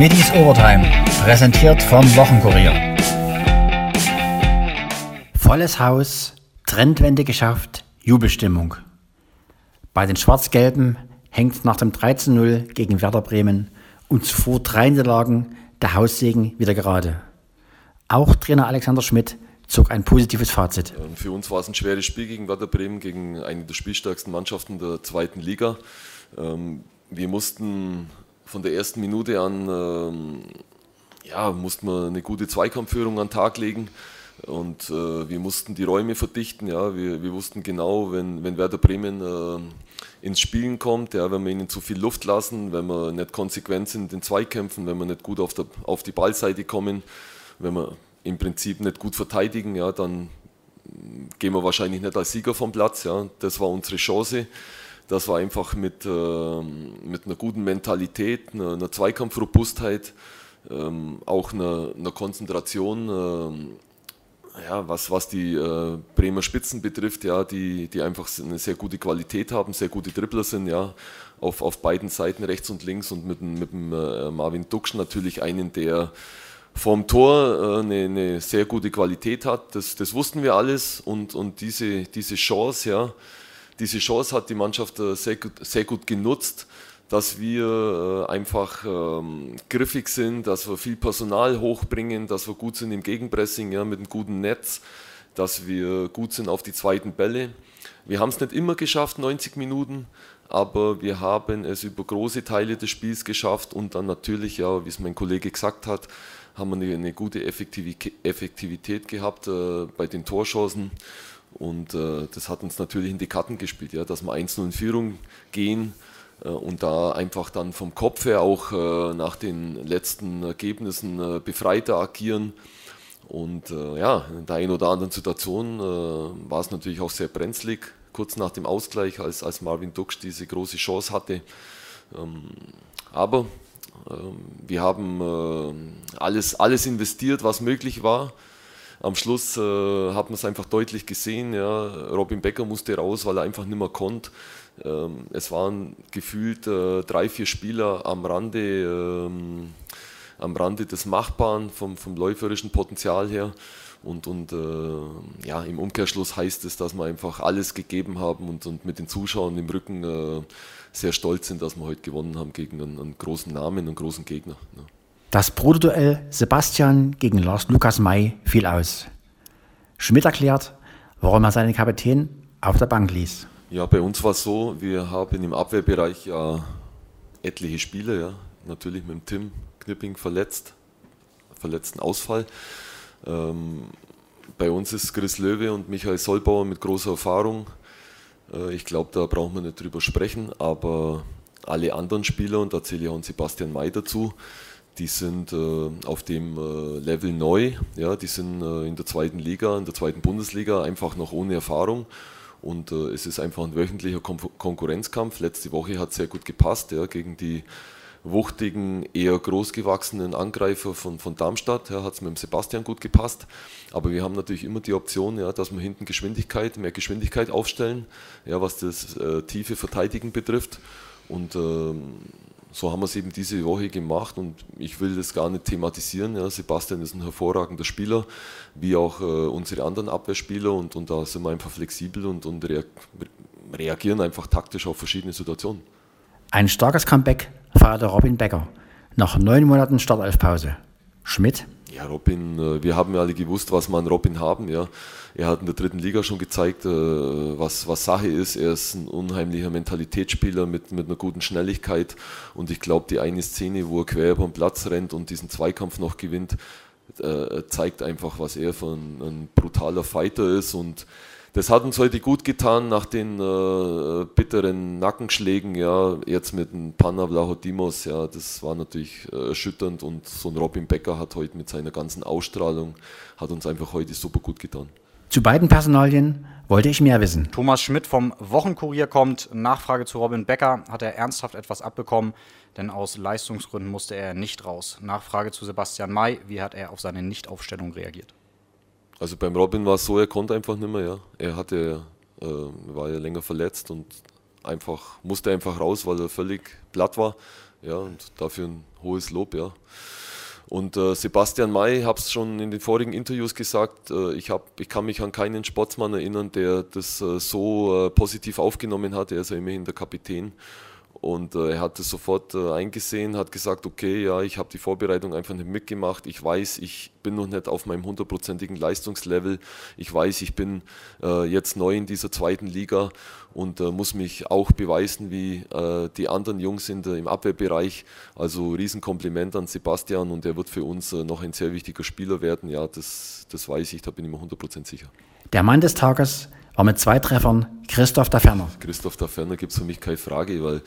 Schmittis Overtime, präsentiert vom Wochenkurier. Volles Haus, Trendwende geschafft, Jubelstimmung. Bei den Schwarz-Gelben hängt nach dem 13-0 gegen Werder Bremen und zuvor drei Niederlagen der Haussegen wieder gerade. Auch Trainer Alexander Schmidt zog ein positives Fazit. Für uns war es ein schweres Spiel gegen Werder Bremen, gegen eine der spielstärksten Mannschaften der zweiten Liga. Ähm, wir mussten von der ersten Minute an ähm, ja, mussten wir eine gute Zweikampfführung an den Tag legen. Und äh, wir mussten die Räume verdichten. Ja. Wir, wir wussten genau, wenn, wenn Werder Bremen äh, ins Spielen kommt, ja, wenn wir ihnen zu viel Luft lassen, wenn wir nicht konsequent sind in den Zweikämpfen, wenn wir nicht gut auf, der, auf die Ballseite kommen, wenn wir im Prinzip nicht gut verteidigen, ja, dann gehen wir wahrscheinlich nicht als Sieger vom Platz. Ja. Das war unsere Chance dass wir einfach mit, äh, mit einer guten Mentalität, einer, einer Zweikampfrobustheit, ähm, auch einer, einer Konzentration, äh, ja, was, was die äh, Bremer Spitzen betrifft, ja, die, die einfach eine sehr gute Qualität haben, sehr gute Dribbler sind, ja, auf, auf beiden Seiten, rechts und links und mit, mit dem äh, Marvin Duksch natürlich einen, der vorm Tor äh, eine, eine, sehr gute Qualität hat. Das, das wussten wir alles und, und diese, diese Chance, ja, diese Chance hat die Mannschaft äh, sehr gut, sehr gut genutzt, dass wir äh, einfach ähm, griffig sind, dass wir viel Personal hochbringen, dass wir gut sind im Gegenpressing ja, mit einem guten Netz, dass wir gut sind auf die zweiten Bälle. Wir haben es nicht immer geschafft, 90 Minuten, aber wir haben es über große Teile des Spiels geschafft und dann natürlich, ja, wie es mein Kollege gesagt hat, haben wir eine, gute Effektivität gehabt äh, bei den Torchancen. Und äh, das hat uns natürlich in die Karten gespielt, ja, dass wir 1-0 in Führung gehen äh, und da einfach dann vom Kopf her auch äh, nach den letzten Ergebnissen äh, befreiter agieren. Und äh, ja, in der einen oder anderen Situation äh, war es natürlich auch sehr brenzlig, kurz nach dem Ausgleich, als, als Marvin Duksch diese große Chance hatte. Ähm, aber ähm, wir haben alles, alles investiert, was möglich war am Schluss äh, hat man es einfach deutlich gesehen. Ja. Robin Becker musste raus, weil er einfach nicht mehr konnte. Ähm, es waren gefühlt äh, drei, vier Spieler am Rande, ähm, am Rande des Machbaren vom, vom läuferischen Potenzial her. Und, und äh, ja, im Umkehrschluss heißt es, dass wir einfach alles gegeben haben und, und mit den Zuschauern im Rücken äh, sehr stolz sind, dass wir heute gewonnen haben gegen einen, einen großen Namen, einen großen Gegner. Ne. Das Bruderduell Sebastian gegen Lars Lukas May fiel aus. Schmidt erklärt, warum er seinen Kapitän auf der Bank ließ. Ja, bei uns war es so, wir haben im Abwehrbereich ja etliche Spieler, ja, natürlich mit dem Tim Knipping verletzt, verletzten Ausfall. Ähm, bei uns ist Chris Löwe und Michael Solbauer mit großer Erfahrung. Äh, ich glaube, da brauchen wir nicht drüber sprechen, aber alle anderen Spieler, und da zähle ich auch Sebastian May dazu, die sind äh, auf dem äh, Level neu, ja, die sind äh, in der zweiten Liga, in der zweiten Bundesliga einfach noch ohne Erfahrung und äh, es ist einfach ein wöchentlicher Kon Konkurrenzkampf. Letzte Woche hat sehr gut gepasst ja, gegen die wuchtigen, eher großgewachsenen Angreifer von, von Darmstadt. Ja, hat es mit dem Sebastian gut gepasst. Aber wir haben natürlich immer die Option, ja, dass wir hinten Geschwindigkeit, mehr Geschwindigkeit aufstellen, ja, was das äh, tiefe Verteidigen betrifft. Und ähm, so haben wir es eben diese Woche gemacht und ich will das gar nicht thematisieren. Ja, Sebastian ist ein hervorragender Spieler, wie auch äh, unsere anderen Abwehrspieler und, und da sind wir einfach flexibel und, und reagieren einfach taktisch auf verschiedene Situationen. Ein starkes Comeback feierte Robin Becker nach neun Monaten Startelfpause. Schmidt ja, Robin, äh, wir haben ja alle gewusst, was wir an Robin haben. Ja. Er hat in der dritten Liga schon gezeigt, äh, was, was Sache ist. Er ist ein unheimlicher Mentalitätsspieler mit, mit einer guten Schnelligkeit. Und ich glaube, die eine Szene, wo er quer über den Platz rennt und diesen Zweikampf noch gewinnt, äh, zeigt einfach, was er für ein, ein brutaler Fighter ist. Und das hat uns heute gut getan nach den äh, bitteren Nackenschlägen, ja, jetzt mit dem Panna Vlachodimos, ja, das war natürlich äh, erschütternd und so ein Robin Becker hat heute mit seiner ganzen Ausstrahlung, hat uns einfach heute super gut getan. Zu beiden Personalien wollte ich mehr wissen. Thomas Schmidt vom Wochenkurier kommt. Nachfrage zu Robin Becker. Hat er ernsthaft etwas abbekommen? Denn aus Leistungsgründen musste er nicht raus. Nachfrage zu Sebastian May. Wie hat er auf seine Nichtaufstellung reagiert? Also beim Robin war es so, er konnte einfach nicht mehr, ja. Er hatte, äh, war ja länger verletzt und einfach, musste einfach raus, weil er völlig platt war. Ja, und dafür ein hohes Lob, ja. Und äh, Sebastian May, habe es schon in den vorigen Interviews gesagt, äh, ich, hab, ich kann mich an keinen Sportsmann erinnern, der das äh, so äh, positiv aufgenommen hat. Er ist ja immerhin der Kapitän. Und äh, er hat es sofort äh, eingesehen, hat gesagt, okay, ja, ich habe die Vorbereitung einfach nicht mitgemacht. Ich weiß, ich bin noch nicht auf meinem hundertprozentigen Leistungslevel. Ich weiß, ich bin äh, jetzt neu in dieser zweiten Liga und äh, muss mich auch beweisen wie äh, die anderen Jungs in der, im Abwehrbereich. Also Riesenkompliment an Sebastian und er wird für uns äh, noch ein sehr wichtiger Spieler werden. Ja, das, das weiß ich, da bin ich mir 100% sicher. Der Mann des Tages war mit zwei Treffern Christoph da Ferner. Christoph da Ferner gibt es für mich keine Frage, weil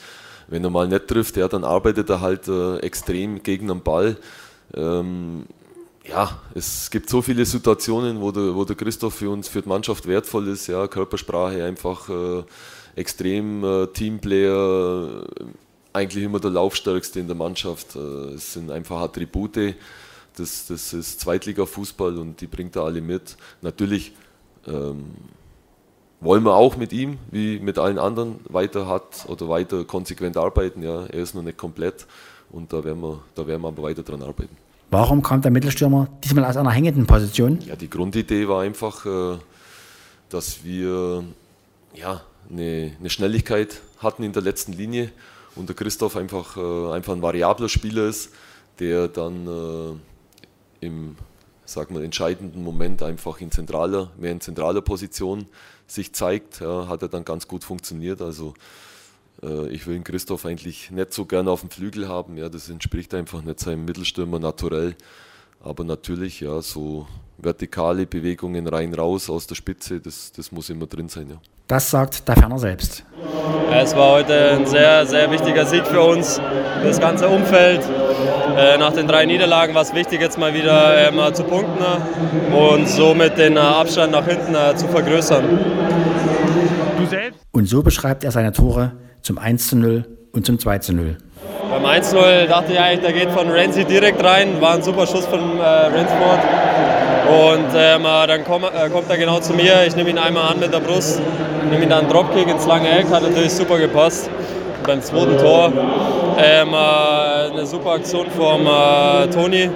wenn er mal nicht trifft, ja, dann arbeitet er halt äh, extrem gegen den Ball. Ähm, ja, es gibt so viele Situationen, wo der, wo der Christoph für uns, für die Mannschaft wertvoll ist. Ja, Körpersprache einfach äh, extrem äh, Teamplayer, eigentlich immer der Laufstärkste in der Mannschaft. Äh, es sind einfach Attribute. Das, das ist Zweitliga-Fußball und die bringt er alle mit. Natürlich ähm, wollen wir auch mit ihm, wie mit allen anderen, weiter hat oder weiter konsequent arbeiten. Ja, er ist noch nicht komplett und da werden wir, da werden wir aber weiter dran arbeiten. Warum kam der Mittelstürmer diesmal aus einer hängenden Position? Ja, die Grundidee war einfach, äh, dass wir ja, eine, eine Schnelligkeit hatten in der letzten Linie und der Christoph einfach, äh, einfach ein variabler Spieler ist, der dann äh, im sag mal, entscheidenden Moment einfach in zentraler, mehr in zentraler Position sich zeigt, ja, hat er dann ganz gut funktioniert. Also äh, ich will den Christoph eigentlich nicht so gerne auf dem Flügel haben. Ja, das entspricht einfach nicht seinem Mittelstürmer naturell. Aber natürlich, ja, so vertikale Bewegungen rein, raus aus der Spitze, das, das muss immer drin sein. Ja. Das sagt der Ferner selbst. Es war heute ein sehr, sehr wichtiger Sieg für uns, für das ganze Umfeld. Äh, nach den drei Niederlagen war es wichtig, jetzt mal wieder ähm, zu punkten und somit den äh, Abstand nach hinten äh, zu vergrößern. Und so beschreibt er seine Tore zum 1 zu 0 und zum 2 zu 0. Beim 1-0 dachte ich eigentlich, der geht von Renzi direkt rein. War ein super Schuss von äh, Rensport. Und ähm, äh, dann komm, äh, kommt er genau zu mir. Ich nehme ihn einmal an mit der Brust, nehme ihn dann Dropkick ins lange Eck. Hat natürlich super gepasst. Und beim zweiten Tor ähm, äh, eine super Aktion vom äh, Toni.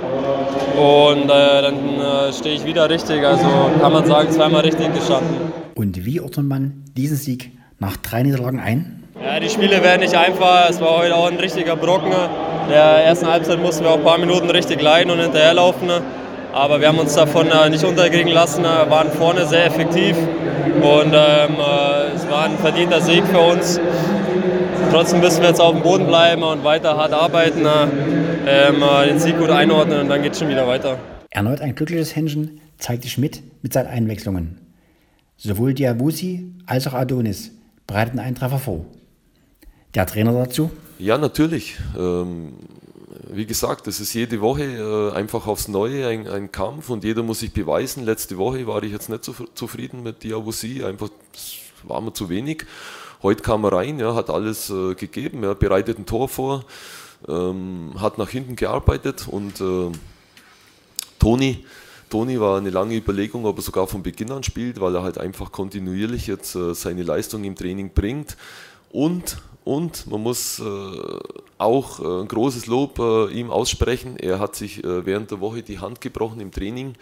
Und äh, dann stehe ich wieder richtig. Also kann man sagen, zweimal richtig gestanden. Und wie ordnet man diesen Sieg nach drei Niederlagen ein? Ja, die Spiele werden nicht einfach. Es war heute auch ein richtiger Brocken. In der ersten Halbzeit mussten wir auch ein paar Minuten richtig leiden und hinterherlaufen. Aber wir haben uns davon äh, nicht unterkriegen lassen, äh, waren vorne sehr effektiv und ähm, äh, es war ein verdienter Sieg für uns. Trotzdem müssen wir jetzt auf dem Boden bleiben und weiter hart arbeiten, ähm, den Sieg gut einordnen und dann geht es schon wieder weiter. Erneut ein glückliches Händchen zeigte Schmidt mit seinen Einwechslungen. Sowohl Diawusi als auch Adonis bereiteten einen Treffer vor. Der Trainer dazu? Ja, natürlich. Ähm, wie gesagt, es ist jede Woche äh, einfach aufs Neue ein, ein, Kampf und jeder muss sich beweisen. Letzte Woche war ich jetzt nicht so zufrieden mit Diawusi, einfach war mir zu wenig. Heute kam er rein, ja, hat alles äh, gegeben, ja, bereitet ein Tor vor, ähm, hat nach hinten gearbeitet und äh, Toni, Toni war eine lange Überlegung, ob er sogar von Beginn an spielt, weil er halt einfach kontinuierlich jetzt äh, seine Leistung im Training bringt. Und und man muss äh, auch äh, ein großes Lob äh, ihm aussprechen. Er hat sich äh, während der Woche die Hand gebrochen im Training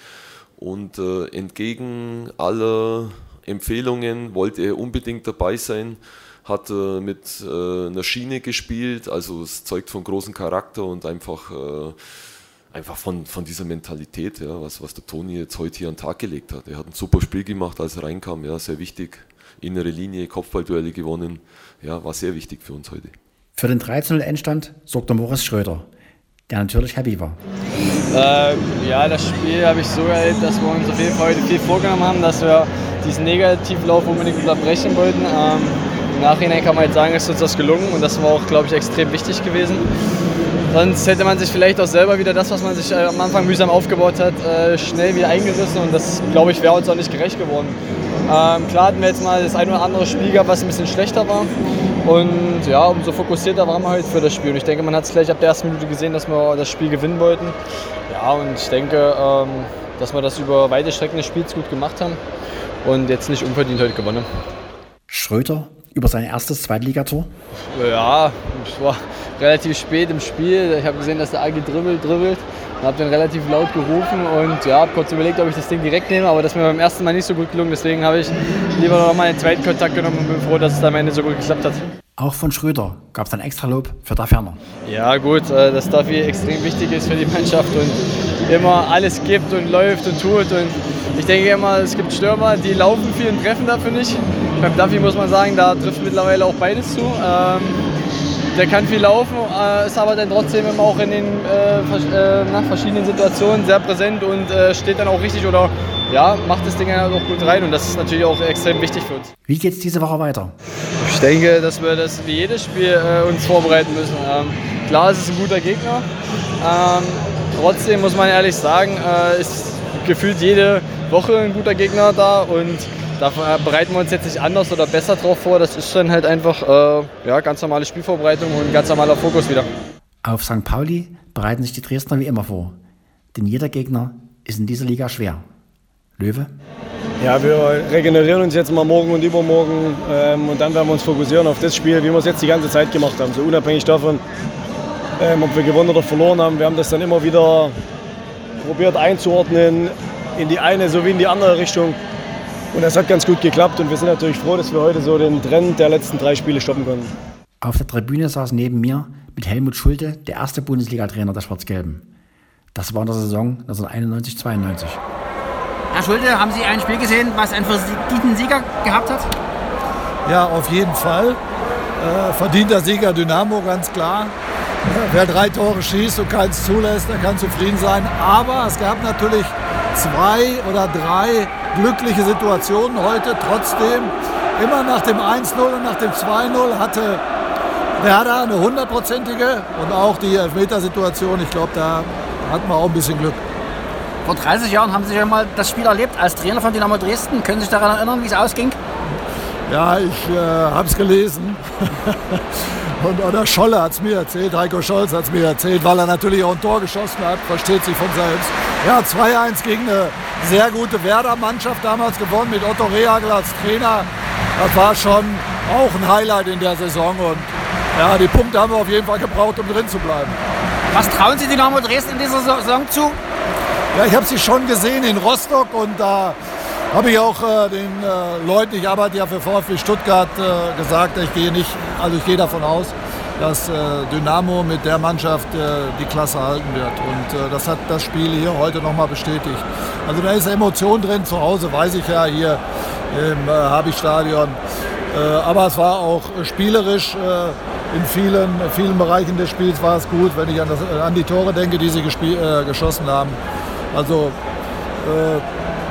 und äh, entgegen aller Empfehlungen wollte er unbedingt dabei sein. Hat äh, mit einer Schiene gespielt, also es zeugt von großem Charakter und einfach, einfach von, von dieser Mentalität, ja, was, was der Toni jetzt heute hier an den Tag gelegt hat. Er hat ein super Spiel gemacht, als er reinkam, ja, sehr wichtig innere Linie, Kopfballduelle gewonnen. Ja, war sehr wichtig für uns heute. Für den 13-0-Endstand sorgte Moritz Schröder, der natürlich happy war. Äh, ja, das Spiel habe ich so erlebt, dass wir uns auf jeden Fall heute viel vorgenommen haben, dass wir diesen Negativlauf unbedingt unterbrechen wollten. Ähm, Im Nachhinein kann man jetzt sagen, ist uns das gelungen und das war auch, glaube ich, extrem wichtig gewesen. Sonst hätte man sich vielleicht auch selber wieder das, was man sich äh, am Anfang mühsam aufgebaut hat, äh, schnell wieder eingerissen und das, glaube ich, wäre uns auch nicht gerecht geworden. Ähm, klar hatten wir jetzt mal das ein oder andere Spiel gehabt, was ein bisschen schlechter war. Und ja, umso fokussierter waren wir heute für das Spiel. Und ich denke, man hat es gleich ab der ersten Minute gesehen, dass wir das Spiel gewinnen wollten. Ja, und ich denke, ähm, dass wir das über weite Strecken des Spiels gut gemacht haben und jetzt nicht unverdient heute gewonnen. Schröter über sein erstes Zweitligator? Ja, es war relativ spät im Spiel. Ich habe gesehen, dass der Agi dribbelt, dribbelt und habe dann relativ laut gerufen und ja, habe kurz überlegt, ob ich das Ding direkt nehme, aber das ist mir beim ersten Mal nicht so gut gelungen. Deswegen habe ich lieber noch mal einen zweiten Kontakt genommen und bin froh, dass es am Ende so gut geklappt hat. Auch von Schröder gab es ein Extralob für Daferner. Ja gut, äh, dass Duffy extrem wichtig ist für die Mannschaft und immer alles gibt und läuft und tut. Und ich denke immer, es gibt Stürmer, die laufen viel und treffen dafür nicht. Beim Duffy muss man sagen, da trifft mittlerweile auch beides zu. Ähm, der kann viel laufen, äh, ist aber dann trotzdem immer auch in den äh, nach verschiedenen Situationen sehr präsent und steht dann auch richtig oder ja, macht das Ding halt auch gut rein und das ist natürlich auch extrem wichtig für uns. Wie geht es diese Woche weiter? Ich denke, dass wir das wie jedes Spiel äh, uns vorbereiten müssen. Ähm, klar, es ist ein guter Gegner. Ähm, trotzdem muss man ehrlich sagen, äh, ist gefühlt jede Woche ein guter Gegner da und da bereiten wir uns jetzt nicht anders oder besser drauf vor. Das ist dann halt einfach äh, ja, ganz normale Spielvorbereitung und ganz normaler Fokus wieder. Auf St. Pauli bereiten sich die Dresdner wie immer vor. Denn jeder Gegner ist in dieser Liga schwer. Löwe? Ja, wir regenerieren uns jetzt mal morgen und übermorgen ähm, und dann werden wir uns fokussieren auf das Spiel, wie wir es jetzt die ganze Zeit gemacht haben. So unabhängig davon, ähm, ob wir gewonnen oder verloren haben. Wir haben das dann immer wieder probiert einzuordnen in die eine sowie in die andere Richtung. Und das hat ganz gut geklappt und wir sind natürlich froh, dass wir heute so den Trend der letzten drei Spiele stoppen konnten. Auf der Tribüne saß neben mir mit Helmut Schulte der erste Bundesliga-Trainer der Schwarz-Gelben. Das war in der Saison 1991-92. Herr Schulte, haben Sie ein Spiel gesehen, was einen verdienten Sieger gehabt hat? Ja, auf jeden Fall. Äh, verdienter Sieger Dynamo, ganz klar. Wer drei Tore schießt und keins zulässt, der kann zufrieden sein. Aber es gab natürlich zwei oder drei glückliche Situationen heute. Trotzdem, immer nach dem 1-0 und nach dem 2-0 hatte Werder eine hundertprozentige und auch die Elfmetersituation. Ich glaube, da hatten wir auch ein bisschen Glück. Vor 30 Jahren haben Sie ja mal das Spiel erlebt als Trainer von Dynamo Dresden. Können Sie sich daran erinnern, wie es ausging? Ja, ich äh, habe es gelesen. Und oder Scholle hat es mir erzählt, Heiko Scholz hat es mir erzählt, weil er natürlich auch ein Tor geschossen hat, versteht sich von selbst. Ja, 2-1 gegen eine sehr gute Werder-Mannschaft damals gewonnen mit Otto Rehagel als Trainer. Das war schon auch ein Highlight in der Saison und ja, die Punkte haben wir auf jeden Fall gebraucht, um drin zu bleiben. Was trauen Sie Dynamo Dresden in dieser Saison zu? Ja, ich habe sie schon gesehen in Rostock und da habe ich auch äh, den äh, Leuten, ich arbeite ja für VfB Stuttgart, äh, gesagt, ich gehe nicht, also ich gehe davon aus, dass äh, Dynamo mit der Mannschaft äh, die Klasse halten wird. Und äh, das hat das Spiel hier heute nochmal bestätigt. Also da ist Emotion drin, zu Hause weiß ich ja hier im äh, Habich-Stadion. aber es war auch spielerisch in vielen, vielen Bereichen des Spiels war es gut, wenn ich an, das, an die Tore denke, die sie geschossen haben. Also äh,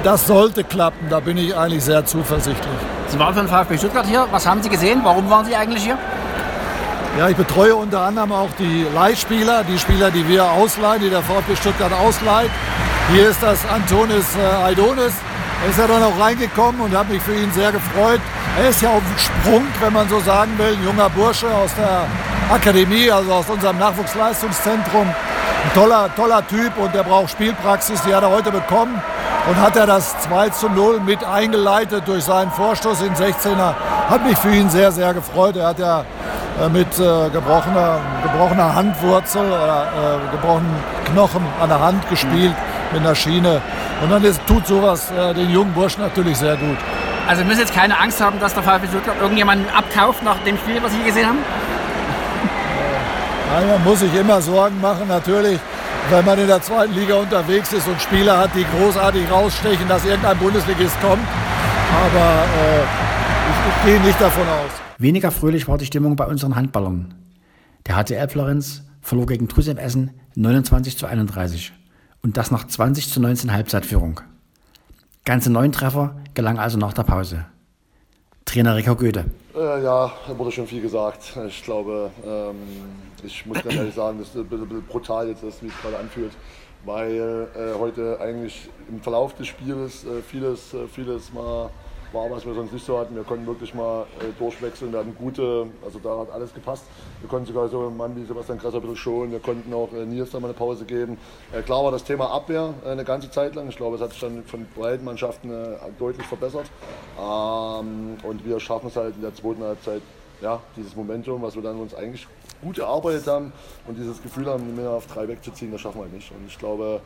das sollte klappen, da bin ich eigentlich sehr zuversichtlich. Sie waren für den VfB Stuttgart hier. Was haben Sie gesehen? Warum waren Sie eigentlich hier? Ja, ich betreue unter anderem auch die Leihspieler, die Spieler, die wir ausleihen, die der VfB Stuttgart ausleiht. Hier ist das Antonis äh, Aidonis. Er ist ja dann auch reingekommen und habe mich für ihn sehr gefreut. Er ist ja auf dem Sprung, wenn man so sagen will, ein junger Bursche aus der Akademie, also aus unserem Nachwuchsleistungszentrum ein toller, toller Typ und der braucht Spielpraxis, die hat er heute bekommen. Und hat er das 2 zu 0 mit eingeleitet durch seinen Vorstoß in 16er. Hat mich für ihn sehr, sehr gefreut. Er hat ja äh, mit äh, gebrochener, gebrochener Handwurzel oder äh, gebrochenen Knochen an der Hand gespielt mit einer Schiene. Und dann ist, tut sowas äh, den jungen Burschen natürlich sehr gut. Also wir müssen jetzt keine Angst haben, dass der VfB Stuttgart irgendjemanden abkauft nach dem Spiel, was Sie gesehen haben? Nein, man muss sich immer Sorgen machen, natürlich, wenn man in der zweiten Liga unterwegs ist und Spieler hat, die großartig rausstechen, dass irgendein Bundesligist kommt. Aber äh, ich, ich gehe nicht davon aus. Weniger fröhlich war die Stimmung bei unseren Handballern. Der HCL Florenz verlor gegen Trusem Essen 29 zu 31 und das nach 20 zu 19 Halbzeitführung. Ganze neun Treffer gelangen also nach der Pause. Trainer Rico Goethe. Äh, ja, da wurde schon viel gesagt. Ich glaube, ähm, ich muss ganz ehrlich sagen, das ist ein bisschen, brutal jetzt, dass es mich gerade anfühlt, weil äh, heute eigentlich im Verlauf des Spiels äh, vieles, äh, vieles mal war, was wir sonst nicht so hatten. Wir konnten wirklich mal äh, durchwechseln. Wir hatten gute, also da hat alles gepasst. Wir konnten sogar so einen Mann wie Sebastian Krasser ein bisschen schonen. Wir konnten auch äh, Nils da mal eine Pause geben. Äh, klar war das Thema Abwehr äh, eine ganze Zeit lang. Ich glaube, es hat sich dann von beiden Mannschaften äh, deutlich verbessert. Ähm, und wir schaffen es halt in der zweiten Halbzeit, ja, dieses Momentum, was wir dann uns eigentlich gut erarbeitet haben und dieses Gefühl haben, mehr auf drei wegzuziehen, das schaffen wir halt nicht. Und ich glaube,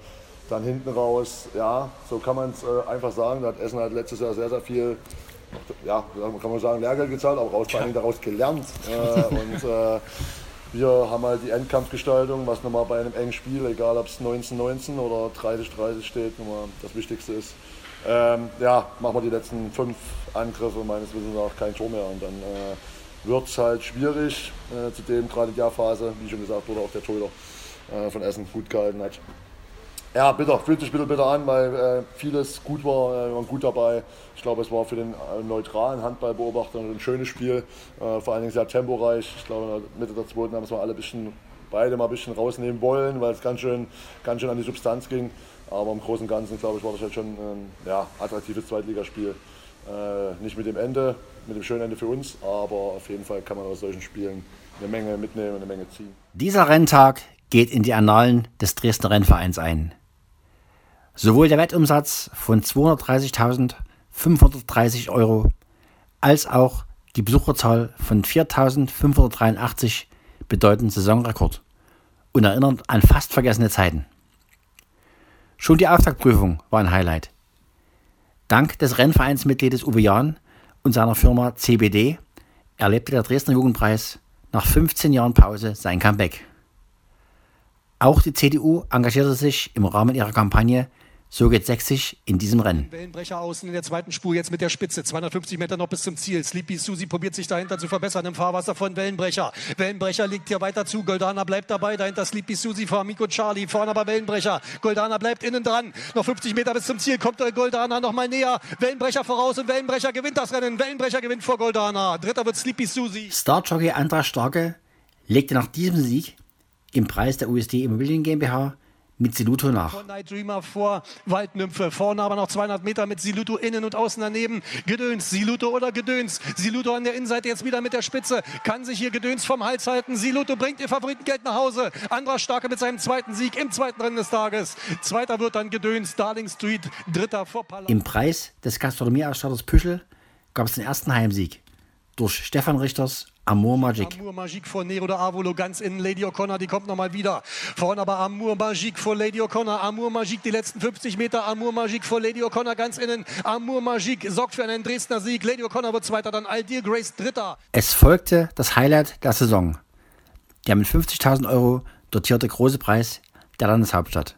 dann hinten raus, ja, so kann man es äh, einfach sagen. Da hat Essen halt letztes Jahr sehr, sehr viel, ja, kann man sagen, Lehrgeld gezahlt, aber raus, vor allem daraus gelernt. Äh, und äh, wir haben halt die Endkampfgestaltung, was nochmal bei einem engen Spiel, egal ob es 19-19 oder 30-30 steht, nochmal das Wichtigste ist. Ähm, ja, machen wir die letzten fünf Angriffe, meines Wissens auch kein Tor mehr. Und dann äh, wird es halt schwierig, äh, zudem gerade in der Phase, wie schon gesagt wurde, auch der Torhüter äh, von Essen gut gehalten hat. Ja, bitter, fühlt sich ein bisschen bitter an, weil äh, vieles gut war, äh, waren gut dabei. Ich glaube, es war für den äh, neutralen Handballbeobachter ein schönes Spiel, äh, vor allen Dingen sehr temporeich. Ich glaube, Mitte der zweiten haben es mal alle bisschen, beide mal ein bisschen rausnehmen wollen, weil es ganz schön, ganz schön an die Substanz ging. Aber im Großen und Ganzen, glaube ich, war das halt schon ein ja, attraktives Zweitligaspiel. Äh, nicht mit dem Ende, mit dem schönen Ende für uns, aber auf jeden Fall kann man aus solchen Spielen eine Menge mitnehmen, eine Menge ziehen. Dieser Renntag geht in die Annalen des Dresdner Rennvereins ein. Sowohl der Wettumsatz von 230.530 Euro als auch die Besucherzahl von 4.583 bedeuten Saisonrekord und erinnern an fast vergessene Zeiten. Schon die Auftaktprüfung war ein Highlight. Dank des Rennvereinsmitgliedes Uwe Jahn und seiner Firma CBD erlebte der Dresdner Jugendpreis nach 15 Jahren Pause sein Comeback. Auch die CDU engagierte sich im Rahmen ihrer Kampagne so geht Sächsisch in diesem Rennen. Wellenbrecher außen in der zweiten Spur, jetzt mit der Spitze. 250 Meter noch bis zum Ziel. Sleepy Susi probiert sich dahinter zu verbessern im Fahrwasser von Wellenbrecher. Wellenbrecher liegt hier weiter zu. Goldana bleibt dabei. Dahinter Sleepy Susi vor Amico Charlie. Vorne aber Wellenbrecher. Goldana bleibt innen dran. Noch 50 Meter bis zum Ziel. Kommt Goldana noch mal näher. Wellenbrecher voraus und Wellenbrecher gewinnt das Rennen. Wellenbrecher gewinnt vor Goldana. Dritter wird Sleepy Susi. Starjockey Andras Starke legte nach diesem Sieg im Preis der USD Immobilien GmbH mit Siluto nach. Von Night Dreamer vor Waldnymphe. Vorne aber noch 200 Meter mit Siluto innen und außen daneben. Gedöns. Siluto oder Gedöns. Siluto an der Innenseite jetzt wieder mit der Spitze. Kann sich hier Gedöns vom Hals halten. Siluto bringt ihr Favoritengeld nach Hause. Andra Starke mit seinem zweiten Sieg im zweiten Rennen des Tages. Zweiter wird dann Gedöns. Darling Street. Dritter vor Palast. Im Preis des Gastronomieausstatters Püschel gab es den ersten Heimsieg durch Stefan Richters Amour Magique. Amour Magique vor Nero de Avolo ganz innen. Lady O'Connor, die kommt nochmal wieder. Vorne aber Amour Magique vor Lady O'Connor. Amour Magique die letzten 50 Meter. Amour Magique vor Lady O'Connor ganz innen. Amour Magique sorgt für einen Dresdner Sieg. Lady O'Connor wird Zweiter, dann Aldir Grace Dritter. Es folgte das Highlight der Saison. Der mit 50.000 Euro dotierte große Preis der Landeshauptstadt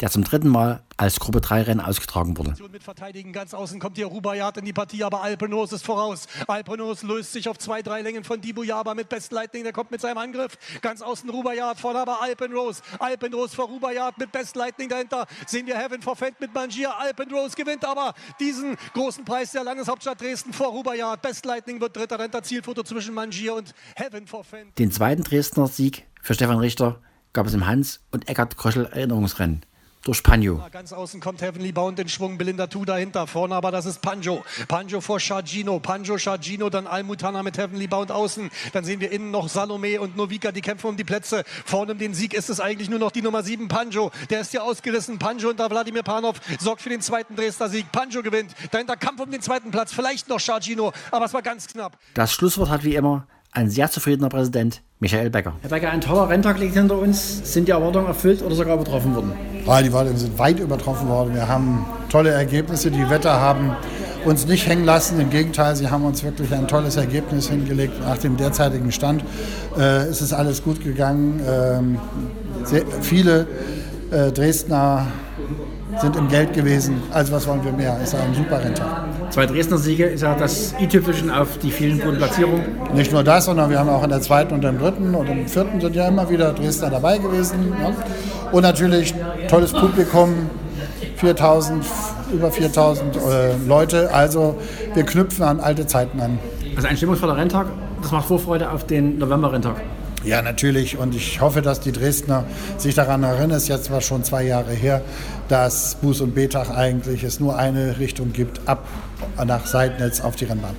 der zum dritten Mal als Gruppe 3 Rennen ausgetragen wurde. Mit Verteidigen ganz außen kommt hier Rubayat in die Partie, aber Alpenos ist voraus. Alpenos löst sich auf zwei, drei Längen von Dibujaba mit Best Lightning, der kommt mit seinem Angriff. Ganz außen Rubayat, vorne aber Alpenrose. Alpenrose vor Rubayat mit Best Lightning dahinter. Sehen wir Heaven for Fent mit Mangier. Alpenrose gewinnt aber diesen großen Preis der Landeshauptstadt Dresden vor Rubayat. Best Lightning wird dritter, dahinter Zielfoto zwischen Mangier und Heaven for Fent. Den zweiten Dresdner Sieg für Stefan Richter gab es im Hans- und Eckart Kröschel Erinnerungsrennen durch Panjo. Ganz außen kommt Heavenly Bound in Schwung, Belinda Tu dahinter, vorne aber das ist Panjo. Panjo vor Shagino, Panjo, Shagino, dann Almutana mit Heavenly Bound außen. Dann sehen wir innen noch Salome und Novika, die kämpfen um die Plätze. Vorne um den Sieg ist es eigentlich nur noch die Nummer 7, Panjo. Der ist hier ausgerissen. Panjo und da Wladimir Panov sorgt für den zweiten Dresdner Sieg. Panjo gewinnt. Dahinter Kampf um den zweiten Platz, vielleicht noch Shagino, aber es war ganz knapp. Das Schlusswort hat wie immer ein sehr zufriedener Präsident, Michael Becker. Herr Becker, ein toller Renntag liegt hinter uns. Sind die Erwartungen erfüllt oder sogar übertroffen worden? Ja, die Erwartungen sind weit übertroffen worden. Wir haben tolle Ergebnisse. Die Wetter haben uns nicht hängen lassen. Im Gegenteil, sie haben uns wirklich ein tolles Ergebnis hingelegt. Nach dem derzeitigen Stand äh, ist es alles gut gegangen. Ähm, sehr, viele äh, Dresdner sind im Geld gewesen. Also was wollen wir mehr? Es ist ein super Renntag. Zwei Dresdner Siege ist ja das i-Tüpfelchen auf die vielen guten Platzierungen. Nicht nur das, sondern wir haben auch in der zweiten und im dritten und im vierten sind ja immer wieder Dresdner dabei gewesen. Ja. Und natürlich tolles Publikum, 4000, über 4000 äh, Leute. Also wir knüpfen an alte Zeiten an. Also ein stimmungsvoller Renntag, das macht Vorfreude auf den November-Renntag. Ja, natürlich. Und ich hoffe, dass die Dresdner sich daran erinnern, es ist jetzt war schon zwei Jahre her, dass Buß und Betach eigentlich es nur eine Richtung gibt, ab nach Seidnitz auf die Rennbahn.